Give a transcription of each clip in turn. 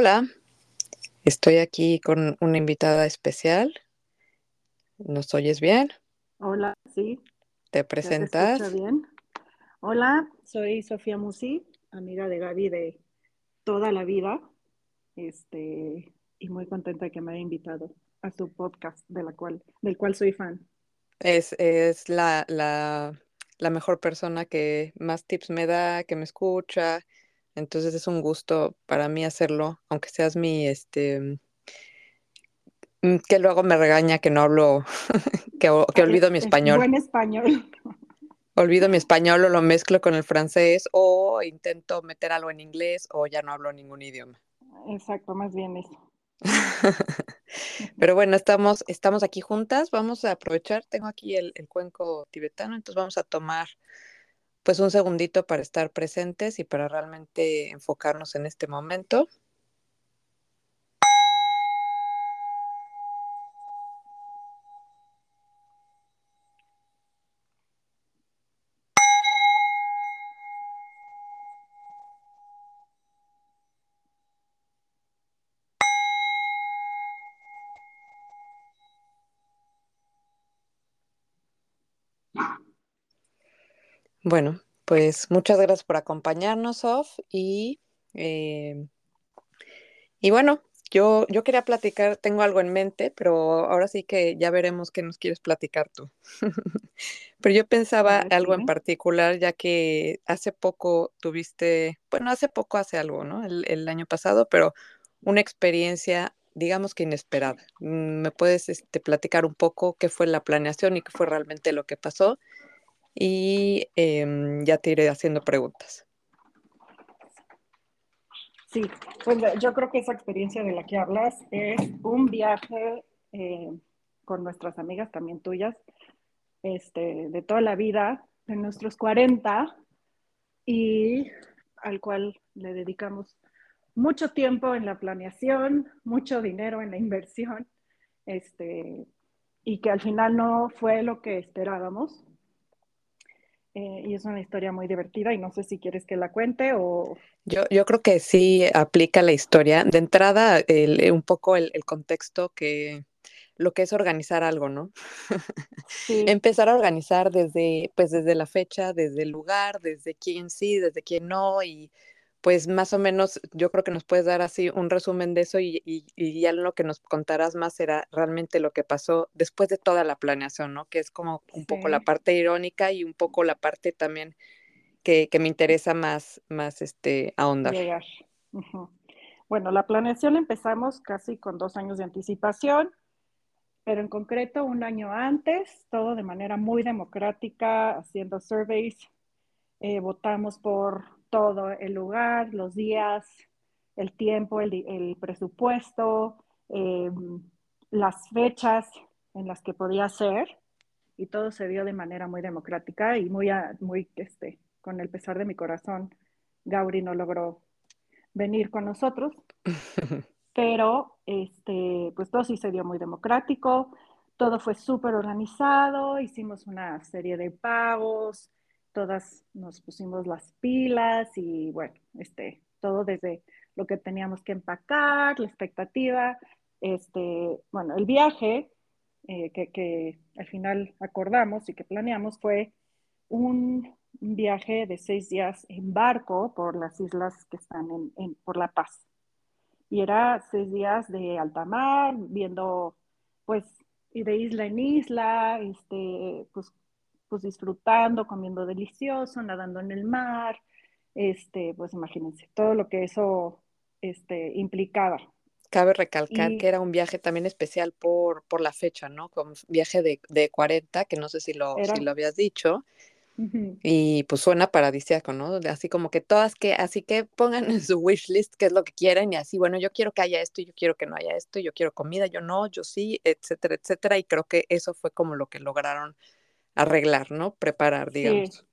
Hola, estoy aquí con una invitada especial. ¿Nos oyes bien? Hola, sí. ¿Te ¿Ya te presentas? escucha bien? Hola, soy Sofía Musi, amiga de Gaby de toda la vida, este, y muy contenta de que me haya invitado a su podcast, de la cual, del cual soy fan. Es, es la, la, la mejor persona que más tips me da, que me escucha. Entonces es un gusto para mí hacerlo, aunque seas mi, este, mm, que luego me regaña que no hablo, que, olvido mi es español. buen español. Olvido mi español o lo mezclo con el francés o intento meter algo en inglés o ya no hablo ningún idioma. Exacto, más bien eso. Pero bueno, estamos, estamos aquí juntas, vamos a aprovechar, tengo aquí el, el cuenco tibetano, entonces vamos a tomar pues un segundito para estar presentes y para realmente enfocarnos en este momento. Bueno, pues muchas gracias por acompañarnos, Sof, y, eh, y bueno, yo, yo quería platicar, tengo algo en mente, pero ahora sí que ya veremos qué nos quieres platicar tú. Pero yo pensaba algo en particular, ya que hace poco tuviste, bueno, hace poco, hace algo, ¿no? El, el año pasado, pero una experiencia, digamos que inesperada. Mm, ¿Me puedes este, platicar un poco qué fue la planeación y qué fue realmente lo que pasó? Y em, ya te iré haciendo preguntas. Sí, pues yo creo que esa experiencia de la que hablas es un viaje eh, con nuestras amigas, también tuyas, este, de toda la vida, de nuestros 40, y al cual le dedicamos mucho tiempo en la planeación, mucho dinero en la inversión, este, y que al final no fue lo que esperábamos. Eh, y es una historia muy divertida y no sé si quieres que la cuente o... Yo, yo creo que sí aplica la historia. De entrada, el- un poco el, el contexto que lo que es organizar algo, ¿no? Sí, Empezar a organizar desde, pues desde la fecha, desde el lugar, desde quién sí, desde quién no, y pues más o menos yo creo que nos puedes dar así un resumen de eso y, y, y ya lo que nos contarás más será realmente lo que pasó después de toda la planeación, ¿no? Que es como un poco la parte irónica y un poco la parte también que, que me interesa más, más este, ahondar. llegar. Bueno, la planeación la empezamos casi con dos años de anticipación, pero en concreto un año antes, todo de manera muy democrática, haciendo surveys, eh, votamos por todo el lugar, los días, el tiempo, el, el presupuesto, eh, las fechas en las que podía ser, y todo se dio de manera muy democrática y muy, muy este, con el pesar de mi corazón, Gauri no logró venir con nosotros, pero este, pues todo sí se dio muy democrático, todo fue súper organizado, hicimos una serie de pagos, todas nos pusimos las pilas y bueno, este, todo desde lo que teníamos que empacar, la expectativa, este, bueno, el viaje eh, que, que, al final acordamos y que planeamos fue un viaje de seis días en barco por las islas que están en, en, por La Paz. Y era seis días de alta mar, viendo, pues, y de isla en isla, este, pues, pues disfrutando, comiendo delicioso, nadando en el mar, este, pues imagínense, todo lo que eso este, implicaba. Cabe recalcar que Y era un viaje también especial por, por la fecha, ¿no? Con viaje de, de 40, que no sé si lo, si lo habías dicho, uh -huh, y pues suena paradisíaco, ¿no? Así como que todas que, así que pongan en su wish list qué es lo que quieren y así, bueno, yo quiero que haya esto, yo quiero que no haya esto, yo quiero comida, yo no, yo sí, etcétera, etcétera, y creo que eso fue como lo que lograron arreglar, ¿no? Preparar, digamos.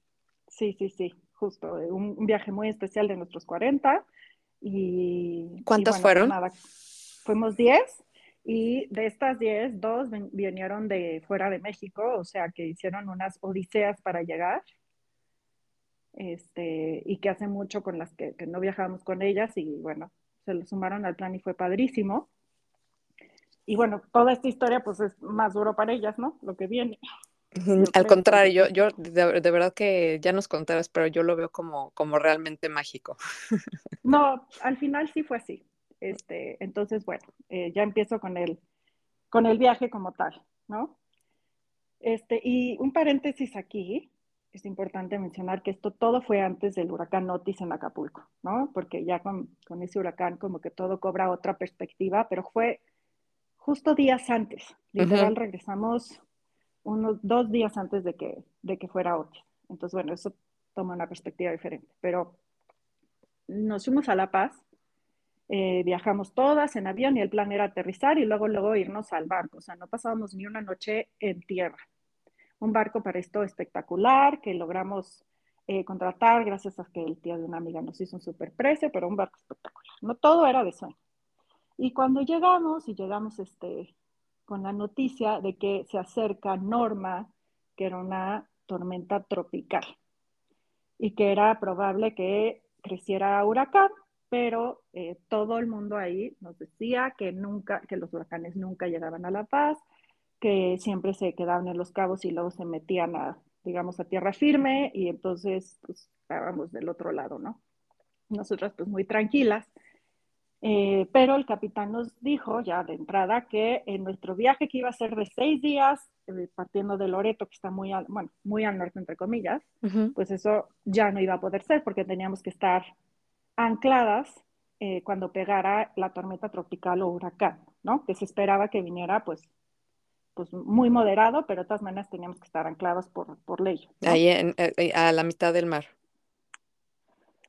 sí, sí, sí, justo, un, un viaje muy especial de nuestros 40 y, y ¿Cuántas bueno, pues fueron? nada, fuimos 10 y de estas 10, dos vinieron de fuera de México, o sea, que hicieron unas odiseas para llegar. Este, y que hace mucho con las que, que no viajábamos con ellas y bueno, se lo sumaron al plan y fue padrísimo. Y bueno, toda esta historia pues es más duro para ellas, ¿no? Lo que viene. Al contrario, yo, yo de, verdad que ya nos contarás, pero yo lo veo como, como realmente mágico. No, al final sí fue así. Este, entonces, bueno, eh, ya empiezo con el, con el viaje como tal, ¿no? Este, y un paréntesis aquí, es importante mencionar que esto todo fue antes del huracán Otis en Acapulco, ¿no? Porque ya con, con ese huracán como que todo cobra otra perspectiva, pero fue justo días antes. Literal, regresamos unos dos días antes de que, de que fuera Otis. Entonces, bueno, eso toma una perspectiva diferente. Pero nos fuimos a La Paz, eh, viajamos todas en avión y el plan era aterrizar y luego, luego irnos al barco. O sea, no pasábamos ni una noche en tierra un barco para esto espectacular que logramos eh, contratar gracias a que el tío de una amiga nos hizo un super precio, pero un barco espectacular. No todo era de sueño. Y cuando llegamos, y llegamos este, con la noticia de que se acerca Norma, que era una tormenta tropical, y que era probable que creciera huracán, pero eh, todo el mundo ahí nos decía que nunca, que los huracanes nunca llegaban a La Paz, que siempre se quedaban en los cabos y luego se metían a, digamos, a tierra firme y entonces, pues, estábamos del otro lado, ¿no? Nosotras, pues, muy tranquilas. Eh, pero el capitán nos dijo ya de entrada que en nuestro viaje que iba a ser de seis días, eh, partiendo de Loreto, que está muy al, bueno, muy al norte, entre comillas, pues eso ya no iba a poder ser porque teníamos que estar ancladas eh, cuando pegara la tormenta tropical o huracán, ¿no? Que se esperaba que viniera, pues, pues muy moderado, pero de todas maneras teníamos que estar ancladas por, por ley. Ahí en, eh, eh, a la mitad del mar.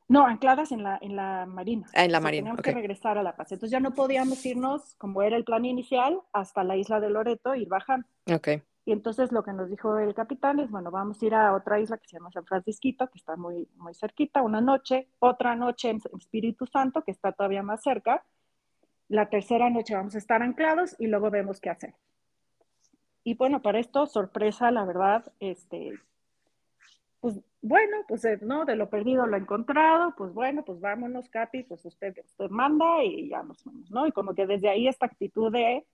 No, ancladas en la, en la marina. Ah, en la marina. Teníamos que regresar a La Paz. Entonces ya no podíamos irnos, como era el plan inicial, hasta la isla de Loreto e ir bajando. Ok. Y entonces lo que nos dijo el capitán es, bueno, vamos a ir a otra isla que se llama San Francisquito, que está muy, muy cerquita, una noche, otra noche en Espíritu Santo, que está todavía más cerca. La tercera noche vamos a estar anclados y luego vemos qué hacer. Y bueno, para esto, sorpresa, la verdad, este, pues bueno, pues eh, no, de lo perdido lo encontrado, pues bueno, pues vámonos, Capi, pues usted, usted manda y ya nos vamos, ¿no? Y como que desde ahí esta actitud de,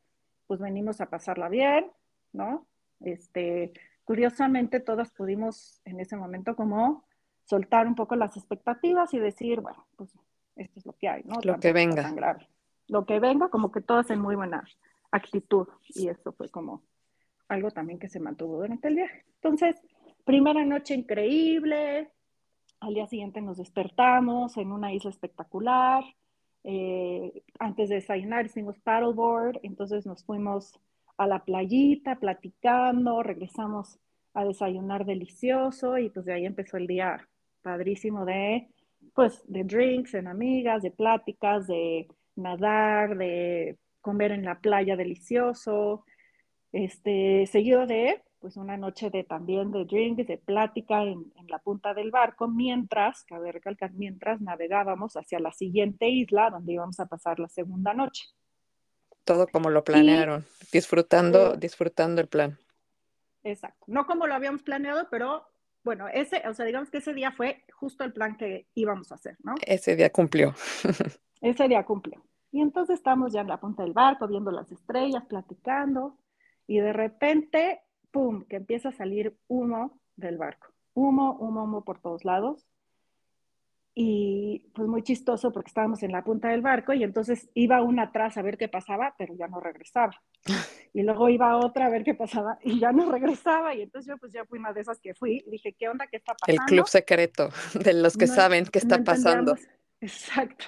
pues venimos a pasarla bien, ¿no? Este, curiosamente todas pudimos en ese momento como soltar un poco las expectativas y decir, bueno, pues esto es lo que hay, ¿no? Lo que venga. Tan grave. Lo que venga, como que todas en muy buena actitud. Y eso fue como algo también que se mantuvo durante el viaje. Entonces, primera noche increíble, al día siguiente nos despertamos en una isla espectacular, eh, antes de desayunar hicimos paddleboard, entonces nos fuimos a la playita platicando, regresamos a desayunar delicioso y pues de ahí empezó el día padrísimo de pues de drinks en amigas, de pláticas, de nadar, de comer en la playa delicioso, este, seguido de pues una noche de también de drinks, de plática en, la punta del barco, mientras, cabe recalcar, mientras navegábamos hacia la siguiente isla donde íbamos a pasar la segunda noche. Todo como lo planearon, disfrutando, disfrutando el plan. Exacto, no como lo habíamos planeado, pero bueno, ese, o sea, digamos que ese día fue justo el plan que íbamos a hacer, ¿no? Ese día cumplió. ese día cumplió. Y entonces estamos ya en la punta del barco, viendo las estrellas, platicando, y de repente, ¡pum!, que empieza a salir humo del barco. Humo, humo, humo por todos lados. Y pues muy chistoso porque estábamos en la punta del barco y entonces iba una atrás a ver qué pasaba, pero ya no regresaba. Y luego iba otra a ver qué pasaba y ya no regresaba. Y entonces yo pues ya fui una de esas que fui. Dije, ¿qué onda? ¿Qué está pasando? El club secreto de los que saben qué está pasando. Exacto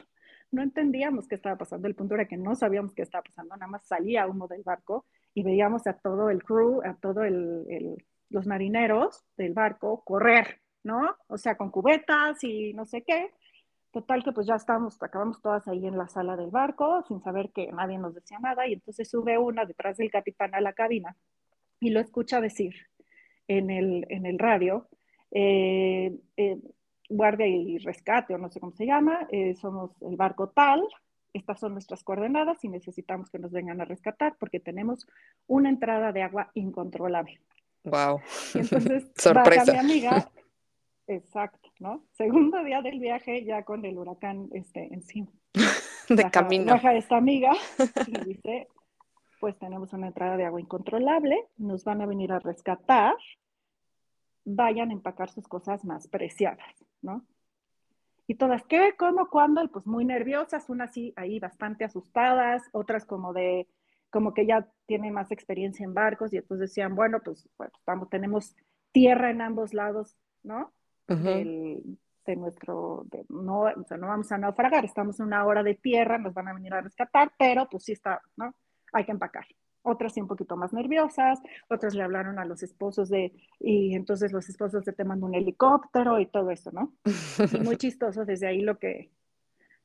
no entendíamos qué estaba pasando. El punto era que no sabíamos qué estaba pasando, nada más salía humo del barco y veíamos a todo el crew, a todos los marineros del barco correr, ¿no? O sea, con cubetas y no sé qué. Total que pues ya estábamos, acabamos todas ahí en la sala del barco sin saber que nadie nos decía nada y entonces sube una detrás del capitán a la cabina y lo escucha decir en el, en el radio, eh, eh, guardia y rescate o no sé cómo se llama, eh, somos el barco tal, estas son nuestras coordenadas y necesitamos que nos vengan a rescatar porque tenemos una entrada de agua incontrolable. Wow. entonces, sorpresa. mi amiga, exacto, ¿no? Segundo día del viaje ya con el huracán este, encima. de camino. Baja esta amiga y dice, pues tenemos una entrada de agua incontrolable, nos van a venir a rescatar, vayan a empacar sus cosas más preciadas, ¿no? Y todas, ¿qué? ¿Cómo? ¿Cuándo? Y pues muy nerviosas, unas sí ahí bastante asustadas, otras como de, como que ya tienen más experiencia en barcos y entonces decían, bueno, pues bueno, estamos, tenemos tierra en ambos lados, ¿no? de nuestro, no, o sea, no vamos a naufragar, estamos en una hora de tierra, nos van a venir a rescatar, pero pues sí está, ¿no? Hay que empacar. Otras sí un poquito más nerviosas, otras le hablaron a los esposos de, y entonces los esposos te mandan un helicóptero y todo eso, ¿no? Y muy chistoso desde ahí lo que,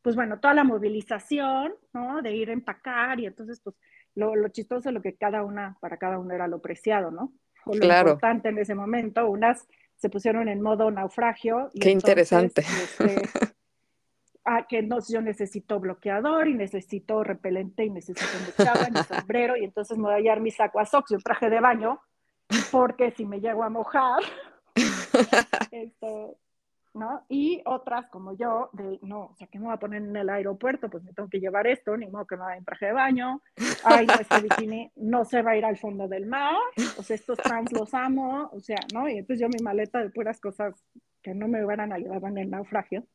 pues bueno, toda la movilización, ¿no? De ir a empacar y entonces pues lo, lo chistoso, lo que cada una, para cada uno era lo preciado, ¿no? O lo importante en ese momento, unas se pusieron en modo naufragio. Qué interesante. Este, ah, que no, yo necesito bloqueador y necesito repelente y necesito muchacha, mi sombrero y entonces me voy a llevar mi saco a y un traje de baño porque si me llego a mojar, esto, ¿no? Y otras como yo, de no, o sea, ¿qué me voy a poner en el aeropuerto? Pues me tengo que llevar esto, ni modo que me vaya en traje de baño. Ay, no, este bikini no se va a ir al fondo del mar. O sea, estos trans los amo, o sea, ¿no? Y entonces yo mi maleta de puras cosas que no me hubieran ayudado en el naufragio.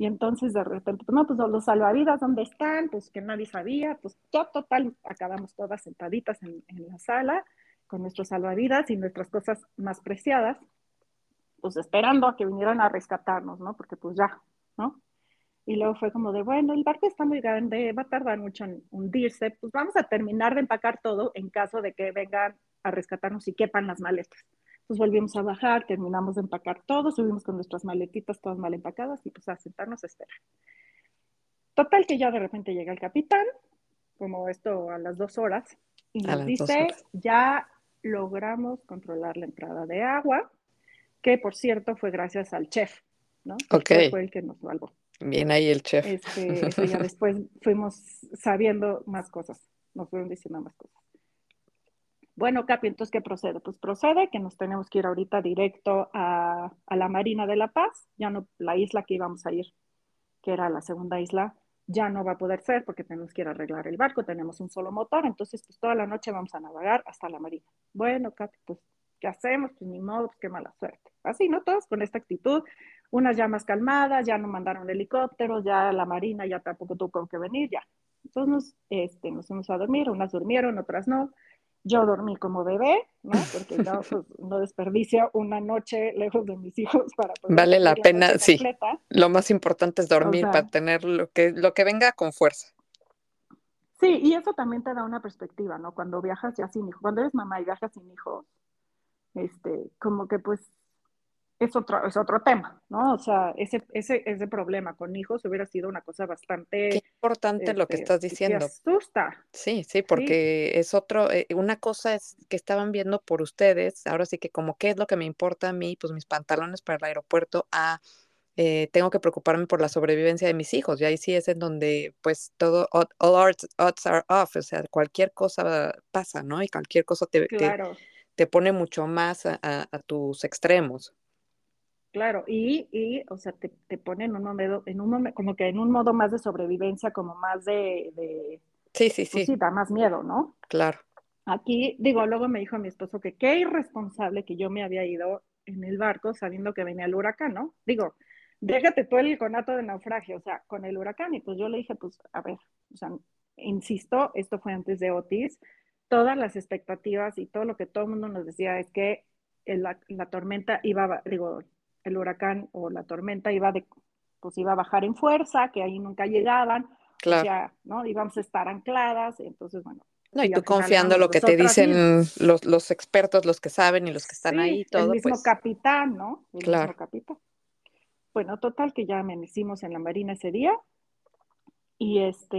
Y entonces de repente, pues no, pues los salvavidas, ¿dónde están? Pues que nadie sabía, pues ya total, acabamos todas sentaditas en, en la sala con nuestros salvavidas y nuestras cosas más preciadas pues esperando a que vinieran a rescatarnos, ¿no? Porque pues ya, ¿no? Y luego fue como de, bueno, el barco está muy grande, va a tardar mucho en hundirse, pues vamos a terminar de empacar todo en caso de que vengan a rescatarnos y quepan las maletas. Pues volvimos a bajar, terminamos de empacar todo, subimos con nuestras maletitas todas mal empacadas y pues a sentarnos a esperar. Total que ya de repente llega el capitán, como esto a las dos horas, y nos dice, ya logramos controlar la entrada de agua, que por cierto fue gracias al chef, ¿no? Ok. Fue el que nos salvó. Bien ahí el chef. Este, ya después fuimos sabiendo más cosas, nos fueron diciendo más cosas. Bueno, Capi, entonces, ¿qué procede? Pues procede que nos tenemos que ir ahorita directo a, la Marina de la Paz, ya no, la isla que íbamos a ir, que era la segunda isla, ya no va a poder ser porque tenemos que ir a arreglar el barco, tenemos un solo motor, entonces pues toda la noche vamos a navegar hasta la Marina. Bueno, Capi, pues ¿qué hacemos? Pues ni modo, pues qué mala suerte. Así, ¿no? Todos con esta actitud, unas ya más calmadas, ya no mandaron helicópteros, ya la Marina ya tampoco tuvo qué venir, ya. Entonces este, nos fuimos a dormir, unas durmieron, otras no. Yo dormí como bebé, ¿no? Porque yo pues, no desperdicio una noche lejos de mis hijos para poder Vale la pena, sí. Lo más importante es dormir para tener lo que, lo que venga con fuerza. Sí, y eso también te da una perspectiva, ¿no? Cuando viajas ya sin hijos, cuando eres mamá y viajas sin hijos, este, como que pues es otro, es otro tema, ¿no? O sea, ese, ese, ese problema con hijos hubiera sido una cosa bastante... Qué importante lo que este, estás diciendo. asusta. Sí, sí, porque es otro, eh, una cosa es que estaban viendo por ustedes, ahora sí que como qué es lo que me importa a mí, pues mis pantalones para el aeropuerto, a... Eh, tengo que preocuparme por la sobrevivencia de mis hijos, y ahí sí es en donde pues todo, all odds, are off, o sea, cualquier cosa pasa, ¿no? Y cualquier cosa te, claro te pone mucho más a, tus extremos. Claro, y, y o sea, te, te, pone en un modo, en un como que en un modo más de sobrevivencia, como más de, de sí, sí, pues sí. sí, da más miedo, ¿no? Claro. Aquí, digo, luego me dijo mi esposo que qué irresponsable que yo me había ido en el barco sabiendo que venía el huracán, ¿no? Digo, déjate tú el conato de naufragio, o sea, con el huracán. Y pues yo le dije, pues, a ver, o sea, insisto, esto fue antes de Otis, todas las expectativas y todo lo que todo el mundo nos decía es que la, tormenta iba, digo, el huracán o la tormenta iba de, pues iba a bajar en fuerza, que ahí nunca llegaban, claro. ¿no? Íbamos a estar ancladas, entonces, bueno. No, y tú confiando lo que te dicen los, los, expertos, los que saben y los que están ahí, todo. El mismo pues capitán, ¿no? El claro. mismo capitán. Bueno, total que ya amanecimos en la marina ese día y este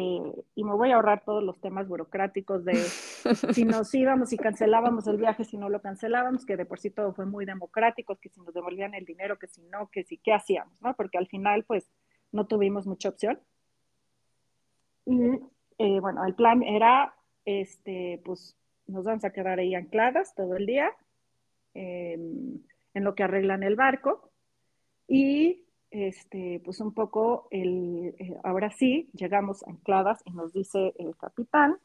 y me voy a ahorrar todos los temas burocráticos de si nos íbamos y cancelábamos el viaje, si no lo cancelábamos, que de por sí todo fue muy democrático, que si nos devolvían el dinero, que si no, que si qué hacíamos, ¿no? Porque al final pues no tuvimos mucha opción. Y eh, bueno, el plan era este pues nos vamos a quedar ahí ancladas todo el día en lo que arreglan el barco y este, pues un poco, el, eh, ahora sí, llegamos ancladas y nos dice el capitán,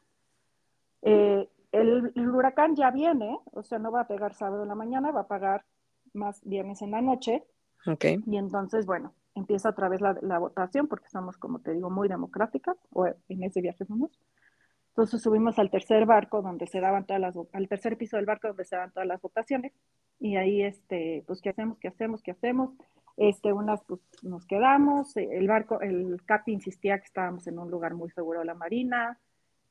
eh, el, huracán ya viene, o sea, no va a pegar sábado en la mañana, va a pegar más viernes en la noche. Okay. Y entonces, bueno, empieza otra vez la, la, votación, porque somos, como te digo, muy democráticas, o en ese viaje fuimos. Entonces subimos al tercer barco donde se daban todas las, al tercer piso del barco donde se daban todas las votaciones. Y ahí, este, pues, ¿qué hacemos? ¿Qué hacemos? ¿Qué hacemos? Este, unas, pues, nos quedamos. El barco, el CAPI insistía que estábamos en un lugar muy seguro de la marina,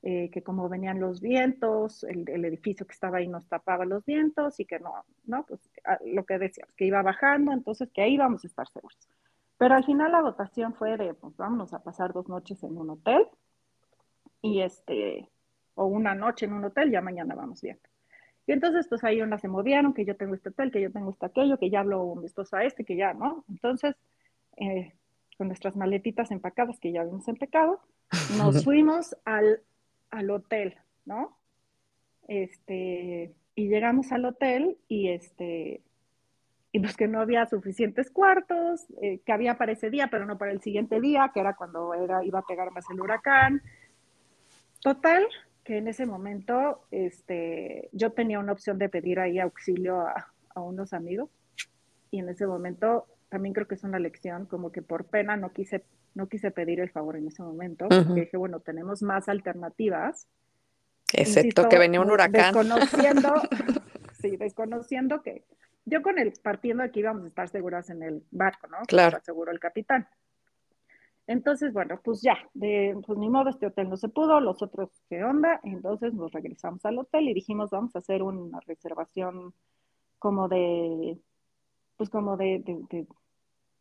eh, que como venían los vientos, el, edificio que estaba ahí nos tapaba los vientos y que no, no, pues lo que decíamos, que iba bajando, entonces que ahí íbamos a estar seguros. Pero al final la votación fue de, pues vámonos a pasar dos noches en un hotel y este, o una noche en un hotel, ya mañana vamos bien. Y entonces, pues ahí unas se movieron, que yo tengo este hotel, que yo tengo este aquello, que ya hablo mi esposo a este, que ya, ¿no? Entonces, eh, con nuestras maletitas empacadas, que ya habíamos empacado, nos fuimos al, al hotel, ¿no? Este, y llegamos al hotel y este, y pues que no había suficientes cuartos, eh, que había para ese día, pero no para el siguiente día, que era cuando era, iba a pegar más el huracán. Total, que en ese momento este, yo tenía una opción de pedir ahí auxilio a, a, unos amigos y en ese momento también creo que es una lección, como que por pena no quise, no quise pedir el favor en ese momento, uh -huh. porque dije, bueno, tenemos más alternativas. Excepto Insisto, que venía un huracán. Desconociendo, sí, desconociendo que yo con el partiendo de que íbamos a estar seguras en el barco, ¿no? Claro. Seguro el capitán. Entonces, bueno, pues ya, de, pues ni modo, este hotel no se pudo, los otros, ¿qué onda? Entonces nos regresamos al hotel y dijimos, vamos a hacer una reservación como de, pues como de, de, de,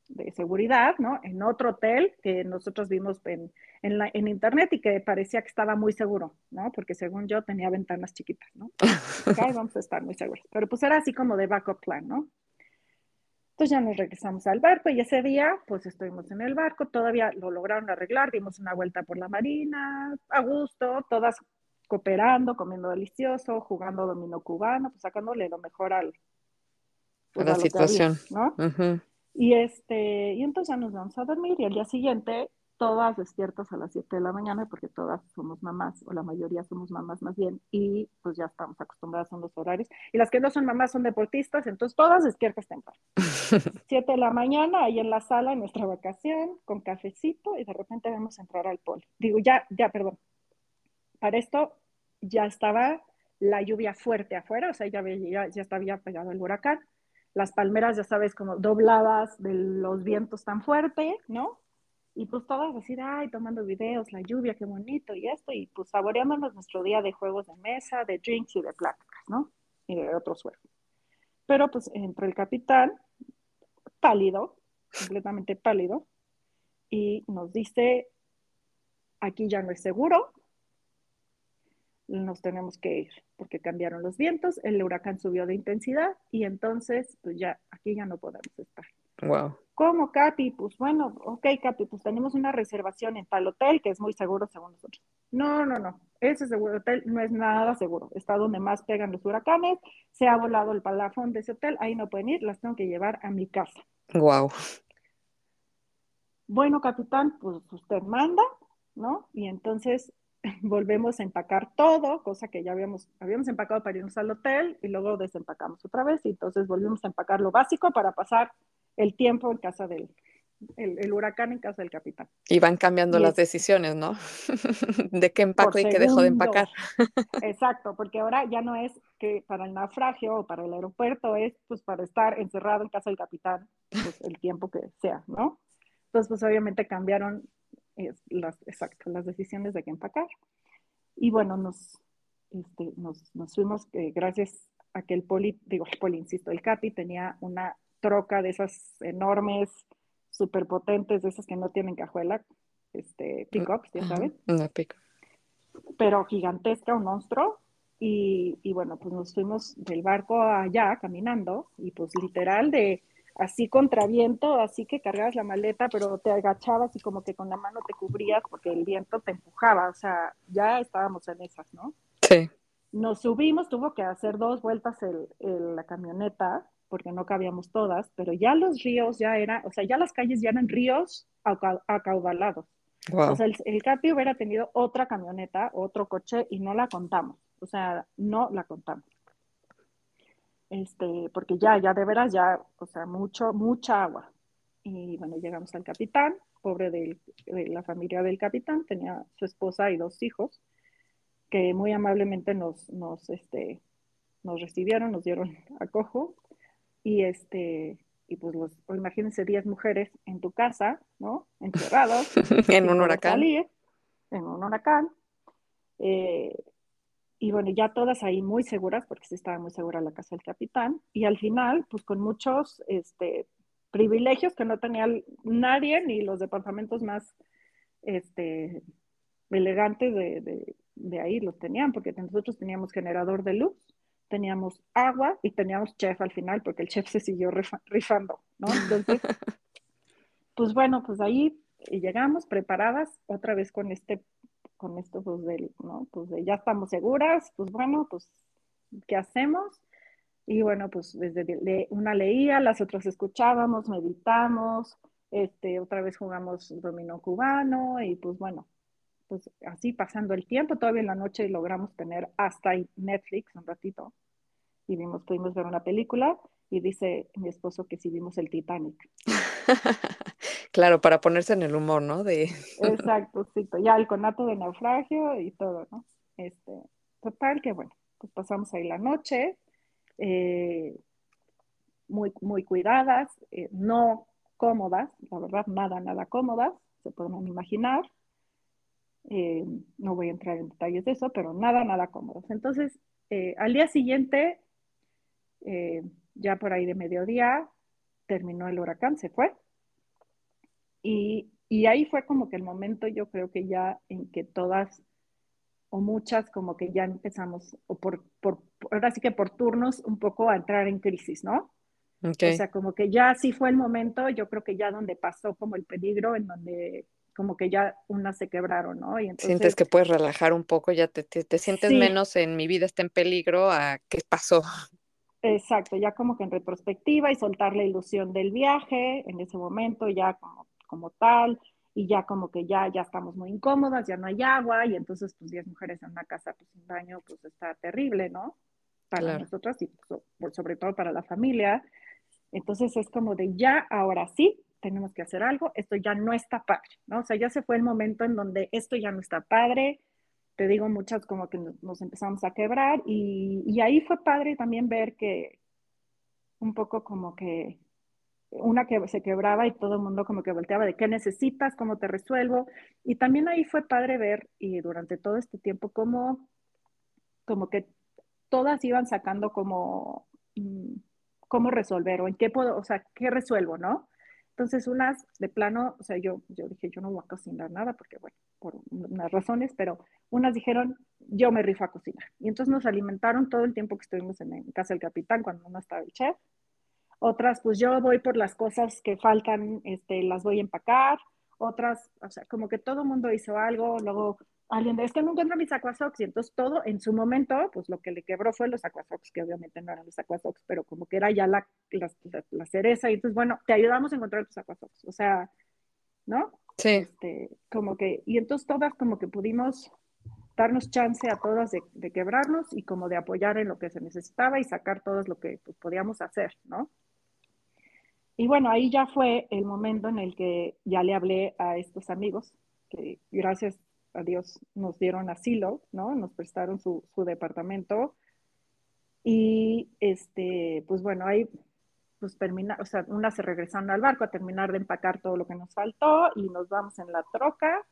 de seguridad, ¿no? En otro hotel que nosotros vimos en, en, la, en, internet y que parecía que estaba muy seguro, ¿no? Porque según yo tenía ventanas chiquitas, ¿no? Acá vamos a estar muy seguros. Pero pues era así como de backup plan, ¿no? Entonces ya nos regresamos al barco y ese día pues estuvimos en el barco, todavía lo lograron arreglar, dimos una vuelta por la marina, a gusto, todas cooperando, comiendo delicioso, jugando dominó cubano, pues sacándole lo mejor al, pues, a la a situación. Había, ¿no? Uh -huh. Y este, y entonces ya nos vamos a dormir y al día siguiente todas despiertas a las 7 de la mañana porque todas somos mamás, o la mayoría somos mamás más bien, y pues ya estamos acostumbradas a los horarios. Y las que no son mamás son deportistas, entonces todas despiertas temprano. 7 de la mañana, ahí en la sala, en nuestra vacación, con cafecito, y de repente vemos entrar al poli. Digo, ya, ya, perdón. Para esto ya estaba la lluvia fuerte afuera, o sea, ya, ya, ya estaba pegado el huracán. Las palmeras, ya sabes, como dobladas de los vientos tan fuerte, ¿no? Y pues todas así, ay, tomando videos, la lluvia, qué bonito y esto, y pues saboreándonos nuestro día de juegos de mesa, de drinks y de pláticas, ¿no? Y de otros juegos. Pero pues entró el capitán, pálido, completamente pálido, y nos dice, aquí ya no es seguro, nos tenemos que ir, porque cambiaron los vientos, el huracán subió de intensidad, y entonces, pues ya, aquí ya no podemos estar. Wow. ¿Cómo, Capi? Pues bueno, ok, Capi, pues tenemos una reservación en tal hotel que es muy seguro según nosotros. No, no, no, ese seguro hotel no es nada seguro. Está donde más pegan los huracanes, se ha volado el palafón de ese hotel, ahí no pueden ir, las tengo que llevar a mi casa. Wow. Bueno, capitán, pues usted manda, ¿no? Y entonces volvemos a empacar todo, cosa que ya habíamos, habíamos empacado para irnos al hotel y luego desempacamos otra vez y entonces volvimos a empacar lo básico para pasar el tiempo en casa del el, el, huracán en casa del capitán. Y van cambiando y las es, decisiones, ¿no? de qué empaco y qué dejo de empacar. Exacto, porque ahora ya no es que para el naufragio o para el aeropuerto, es pues para estar encerrado en casa del capitán pues, el tiempo que sea, ¿no? Entonces, pues obviamente cambiaron es, las, exacto, las decisiones de qué empacar. Y bueno, nos, este, nos, nos fuimos, eh, gracias a que el poli, digo, el poli, insisto, el CAPI tenía una troca de esas enormes, súper potentes, de esas que no tienen cajuela, este, pick-ups, ya saben. Una pick Pero gigantesca, un monstruo. Y, y, bueno, pues nos fuimos del barco allá caminando y pues literal de así contra viento, así que cargabas la maleta, pero te agachabas y como que con la mano te cubrías porque el viento te empujaba, o sea, ya estábamos en esas, ¿no? Sí. Nos subimos, tuvo que hacer dos vueltas el, el, la camioneta porque no cabíamos todas, pero ya los ríos ya eran, o sea, ya las calles ya eran ríos acaudalados. O sea, el, el, Capi hubiera tenido otra camioneta, otro coche y no la contamos. O sea, no la contamos. Este, porque ya, ya de veras, ya, o sea, mucho, mucha agua. Y bueno, llegamos al capitán, pobre de la familia del capitán, tenía su esposa y dos hijos, que muy amablemente nos, nos, este, nos recibieron, nos dieron acojo. Y este, y pues los, imagínense 10 mujeres en tu casa, ¿no? Encerrados. en un huracán. en un huracán. Eh, y bueno, ya todas ahí muy seguras, porque sí estaba muy segura la casa del capitán, y al final, pues con muchos este, privilegios que no tenía nadie, ni los departamentos más este, elegantes de, de, ahí los tenían, porque nosotros teníamos generador de luz, teníamos agua y teníamos chef al final, porque el chef se siguió rifando, ¿no? Entonces, pues bueno, pues ahí llegamos preparadas otra vez con este con esto, pues, del, ¿no? Pues ya estamos seguras, pues bueno, pues, ¿qué hacemos? Y bueno, pues desde una leía, las otras escuchábamos, meditamos, este, otra vez jugamos dominó cubano y pues bueno, pues así pasando el tiempo, todavía en la noche logramos tener hasta Netflix un ratito y vimos, pudimos ver una película y dice mi esposo que sí vimos el Titanic. Claro, para ponerse en el humor, ¿no? De... Exacto, sí, ya el conato de naufragio y todo, ¿no? Este, total que bueno, pues pasamos ahí la noche, eh, muy, muy cuidadas, eh, no cómodas, la verdad, nada, nada cómodas, se pueden imaginar. Eh, no voy a entrar en detalles de eso, pero nada, nada cómodas. Entonces, al día siguiente, ya por ahí de mediodía, terminó el huracán, se fue. Y, y ahí fue como que el momento, yo creo que ya en que todas o muchas como que ya empezamos, o por, por, ahora sí que por turnos, un poco a entrar en crisis, ¿no? O sea, como que ya sí fue el momento, yo creo que ya donde pasó como el peligro, en donde como que ya unas se quebraron, ¿no? Y entonces, Sientes que puedes relajar un poco, ya te, te, sientes menos en mi vida está en peligro a qué pasó. Exacto, ya como que en retrospectiva y soltar la ilusión del viaje en ese momento, ya como como tal, y ya como que ya, ya estamos muy incómodas, ya no hay agua, y entonces pues 10 mujeres en una casa pues sin baño pues está terrible, ¿no? Para nosotras y pues, sobre todo para la familia. Entonces es como de ya, ahora sí, tenemos que hacer algo, esto ya no está padre, ¿no? O sea, ya se fue el momento en donde esto ya no está padre, te digo, muchas como que nos, empezamos a quebrar y, y, ahí fue padre también ver que un poco como que una que se quebraba y todo el mundo como que volteaba de qué necesitas, cómo te resuelvo. Y también ahí fue padre ver y durante todo este tiempo cómo como que todas iban sacando como mm, cómo resolver o en qué puedo, o sea, qué resuelvo, ¿no? Entonces unas de plano, o sea, yo, yo dije, yo no voy a cocinar nada porque, bueno, por unas razones, pero unas dijeron, yo me rifo a cocinar. Y entonces nos alimentaron todo el tiempo que estuvimos en, en casa del capitán cuando no estaba el chef otras, pues yo voy por las cosas que faltan, este, las voy a empacar, otras, o sea, como que todo el mundo hizo algo, luego alguien de, es que no encuentro mis aquasox, y entonces todo en su momento, pues lo que le quebró fue los aquasox, que obviamente no eran los aquasox, pero como que era ya la, la, cereza, y entonces, bueno, te ayudamos a encontrar tus aquasox, o sea, ¿no? Sí. Este, como que, y entonces todas como que pudimos darnos chance a todas de, de, quebrarnos y como de apoyar en lo que se necesitaba y sacar todo lo que pues, podíamos hacer, ¿no? Y bueno, ahí ya fue el momento en el que ya le hablé a estos amigos, que gracias a Dios nos dieron asilo, ¿no? Nos prestaron su, departamento. Y este, pues bueno, ahí pues termina, o sea, unas se regresaron al barco a terminar de empacar todo lo que nos faltó y nos vamos en la troca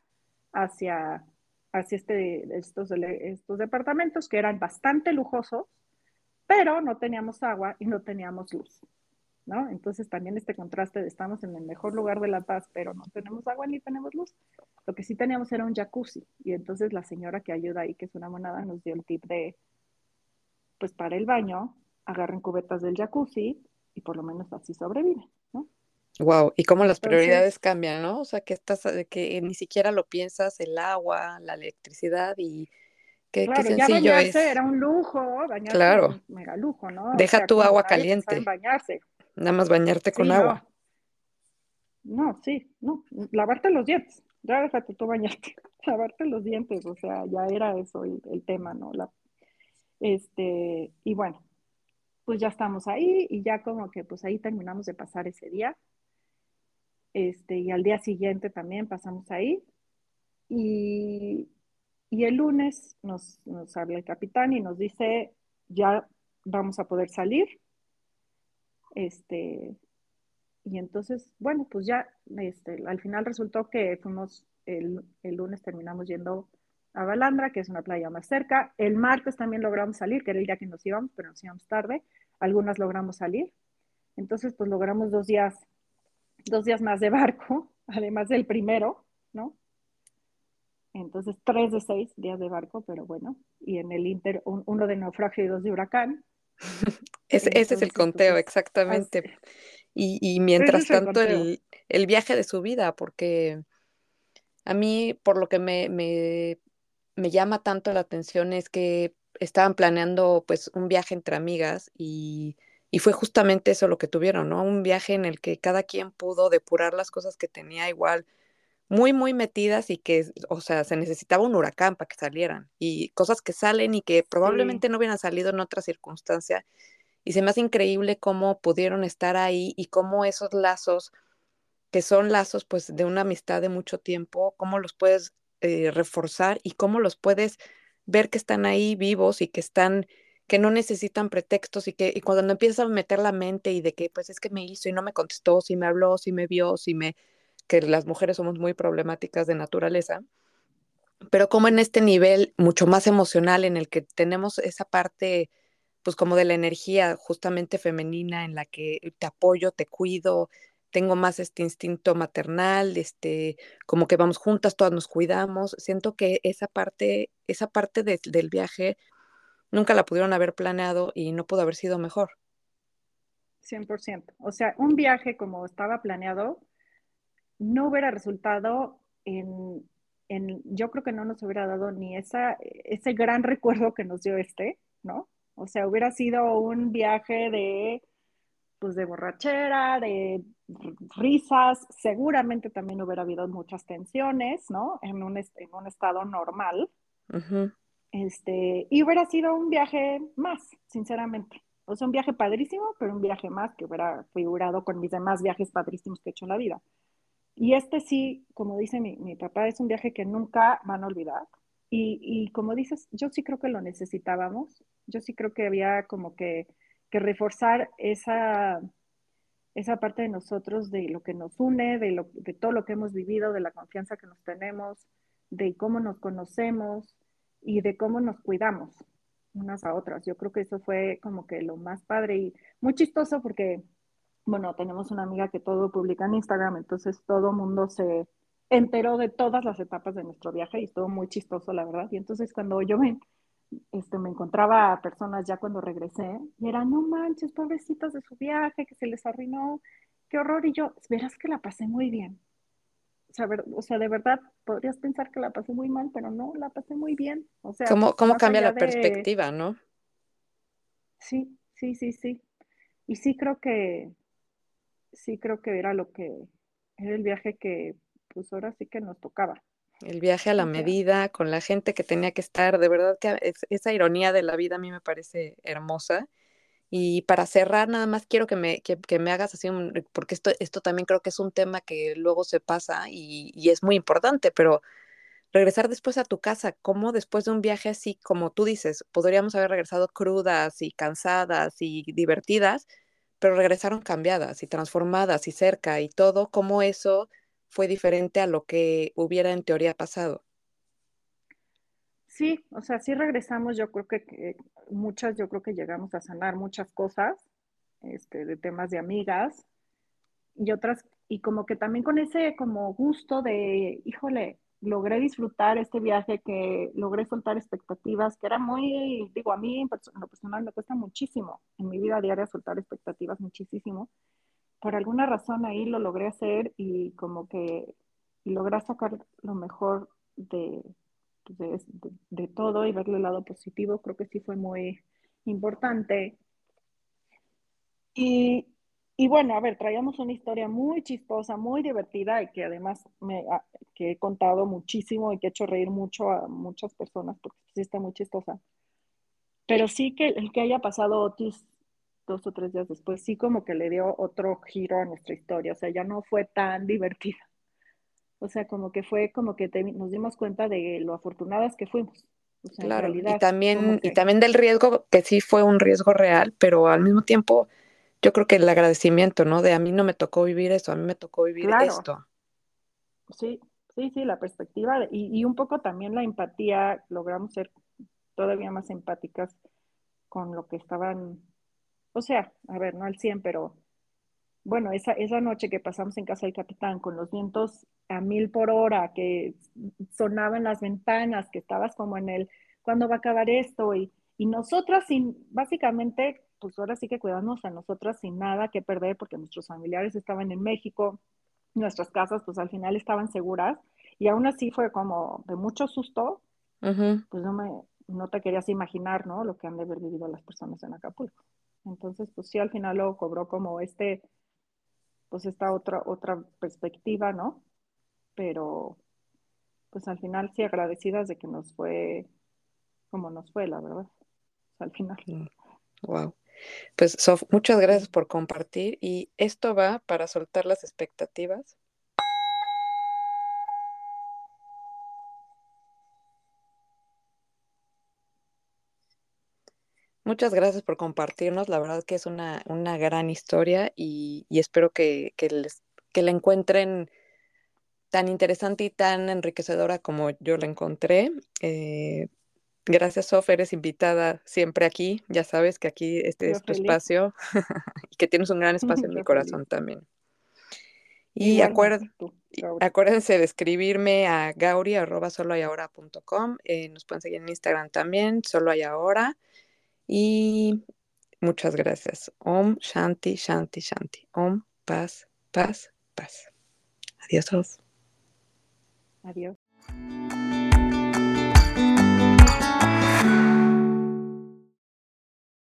hacia, hacia este, estos, estos departamentos que eran bastante lujosos, pero no teníamos agua y no teníamos luz. ¿No? Entonces también este contraste de estamos en el mejor lugar de La Paz, pero no tenemos agua ni tenemos luz. Lo que sí teníamos era un jacuzzi y entonces la señora que ayuda ahí, que es una monada, nos dio el tip de, pues para el baño, agarren cubetas del jacuzzi y por lo menos así sobreviven, ¿no? Wow, y cómo las prioridades cambian, ¿no? O sea, que estás, que ni siquiera lo piensas, el agua, la electricidad y Qué, claro, qué ya sencillo bañarse es. era un lujo, bañarse era Claro, un mega lujo, ¿no? O deja sea, tu agua caliente, bañarse. Nada más bañarte con Sí, agua. no, no, sí, no, lavarte los dientes, ya déjate tú bañarte, lavarte los dientes, o sea, ya era eso el, el tema, ¿no? La, este, y bueno, pues ya estamos ahí y ya como que pues ahí terminamos de pasar ese día, este, y al día siguiente también pasamos ahí, y, y el lunes nos, nos habla el capitán y nos dice, ya vamos a poder salir, este, y entonces, bueno, pues ya, este, al final resultó que fuimos, el, el, lunes terminamos yendo a Balandra, que es una playa más cerca. El martes también logramos salir, que era el día que nos íbamos, pero nos íbamos tarde. Algunas logramos salir. Entonces, pues logramos dos días, dos días más de barco, además del primero, ¿no? Entonces, tres de seis días de barco, pero bueno. Y en el Inter, un, uno de naufragio y dos de huracán. Ese, Entonces, ese es el conteo, pues, exactamente. Así, y, y, mientras tanto, el, el, viaje de su vida, porque a mí, por lo que me, me, me, llama tanto la atención, es que estaban planeando pues un viaje entre amigas y, y, fue justamente eso lo que tuvieron, ¿no? Un viaje en el que cada quien pudo depurar las cosas que tenía igual muy, muy metidas y que, o sea, se necesitaba un huracán para que salieran y cosas que salen y que probablemente sí. no hubieran salido en otra circunstancia y se me hace increíble cómo pudieron estar ahí y cómo esos lazos, que son lazos pues de una amistad de mucho tiempo, cómo los puedes eh, reforzar y cómo los puedes ver que están ahí vivos y que están, que no necesitan pretextos y que y cuando empiezas a meter la mente y de que pues es que me hizo y no me contestó, si me habló, si me vio, si me, que las mujeres somos muy problemáticas de naturaleza, pero como en este nivel mucho más emocional en el que tenemos esa parte pues como de la energía justamente femenina en la que te apoyo, te cuido, tengo más este instinto maternal, este, como que vamos juntas, todas nos cuidamos. Siento que esa parte, esa parte de, del viaje nunca la pudieron haber planeado y no pudo haber sido mejor. 100%. O sea, un viaje como estaba planeado no hubiera resultado en, en yo creo que no nos hubiera dado ni esa, ese gran recuerdo que nos dio este, ¿no? O sea, hubiera sido un viaje de, pues, de borrachera, de risas, seguramente también hubiera habido muchas tensiones, ¿no? En un, en un estado normal. Uh -huh. este, y hubiera sido un viaje más, sinceramente. O sea, un viaje padrísimo, pero un viaje más que hubiera figurado con mis demás viajes padrísimos que he hecho en la vida. Y este sí, como dice mi, papá, es un viaje que nunca van a olvidar. Y, como dices, yo sí creo que lo necesitábamos. Yo sí creo que había como que, que, reforzar esa, esa parte de nosotros, de lo que nos une, de todo lo que hemos vivido, de la confianza que nos tenemos, de cómo nos conocemos y de cómo nos cuidamos unas a otras. Yo creo que eso fue como que lo más padre y muy chistoso porque, bueno, tenemos una amiga que todo publica en Instagram, entonces todo mundo se enteró de todas las etapas de nuestro viaje y estuvo muy chistoso, la verdad. Y entonces cuando yo me, este, me encontraba a personas ya cuando regresé, y era, no manches, pobrecitas de su viaje, que se les arruinó, qué horror. Y yo, verás que la pasé muy bien. O sea, ver, o sea, de verdad, podrías pensar que la pasé muy mal, pero no, la pasé muy bien. O sea, ¿cómo, cómo cambia la de... perspectiva, no? Sí, sí, sí, sí. Y sí creo que, sí creo que era lo que, era el viaje que pues ahora sí que nos tocaba. El viaje a la medida, con la gente que tenía que estar, de verdad que es, esa ironía de la vida a mí me parece hermosa. Y para cerrar, nada más quiero que me, que, que me hagas así, un, porque esto, esto también creo que es un tema que luego se pasa y, y, es muy importante, pero regresar después a tu casa, ¿cómo después de un viaje así, como tú dices, podríamos haber regresado crudas y cansadas y divertidas, pero regresaron cambiadas y transformadas y cerca y todo, cómo eso fue diferente a lo que hubiera en teoría pasado. Sí, o sea, sí regresamos, yo creo que, muchas, yo creo que llegamos a sanar muchas cosas, este, de temas de amigas y otras, y como que también con ese como gusto de, híjole, logré disfrutar este viaje, que logré soltar expectativas, que era muy, digo, a mí en lo personal me cuesta muchísimo en mi vida diaria soltar expectativas muchísimo, por alguna razón ahí lo logré hacer y como que logré sacar lo mejor de, pues, de, todo y verle el lado positivo, creo que sí fue muy importante. Y, y, bueno, a ver, traíamos una historia muy chistosa, muy divertida y que además me, que he contado muchísimo y que he hecho reír mucho a muchas personas porque sí está muy chistosa. Pero sí que el que haya pasado Otis dos o tres días después, sí como que le dio otro giro a nuestra historia, o sea, ya no fue tan divertida. O sea, como que fue como que nos dimos cuenta de lo afortunadas que fuimos. claro, y también, y también del riesgo, que sí fue un riesgo real, pero al mismo tiempo, yo creo que el agradecimiento, ¿no? De a mí no me tocó vivir esto, a mí me tocó vivir esto. Sí, sí, sí, la perspectiva y, y un poco también la empatía, logramos ser todavía más empáticas con lo que estaban, o sea, a ver, no al 100, pero bueno, esa, esa noche que pasamos en casa del capitán con los vientos a mil por hora, que sonaban las ventanas, que estabas como en el, ¿cuándo va a acabar esto? Y, y nosotras sin, básicamente, pues ahora sí que cuidamos a nosotras sin nada que perder porque nuestros familiares estaban en México, nuestras casas pues al final estaban seguras y aún así fue como de mucho susto, pues no me, no te querías imaginar, ¿no? Lo que han de haber vivido las personas en Acapulco. Entonces, pues sí, al final lo cobró como este, pues esta otra, otra perspectiva, ¿no? Pero, pues al final sí agradecidas de que nos fue como nos fue, la verdad. al final. Wow. Pues, Sof, muchas gracias por compartir. Y esto va para soltar las expectativas Muchas gracias por compartirnos. La verdad que es una, una gran historia y, espero que, les, que la encuentren tan interesante y tan enriquecedora como yo la encontré. Eh, gracias, Sof, eres invitada siempre aquí. Ya sabes que aquí este es tu espacio y que tienes un gran espacio en mi corazón también. Y acuérdense de escribirme a gauri Eh, nos pueden seguir en Instagram también, solo hay ahora. Y muchas gracias. Om Shanti, Shanti, Shanti. Om, paz, paz, paz. Adiós. Adiós.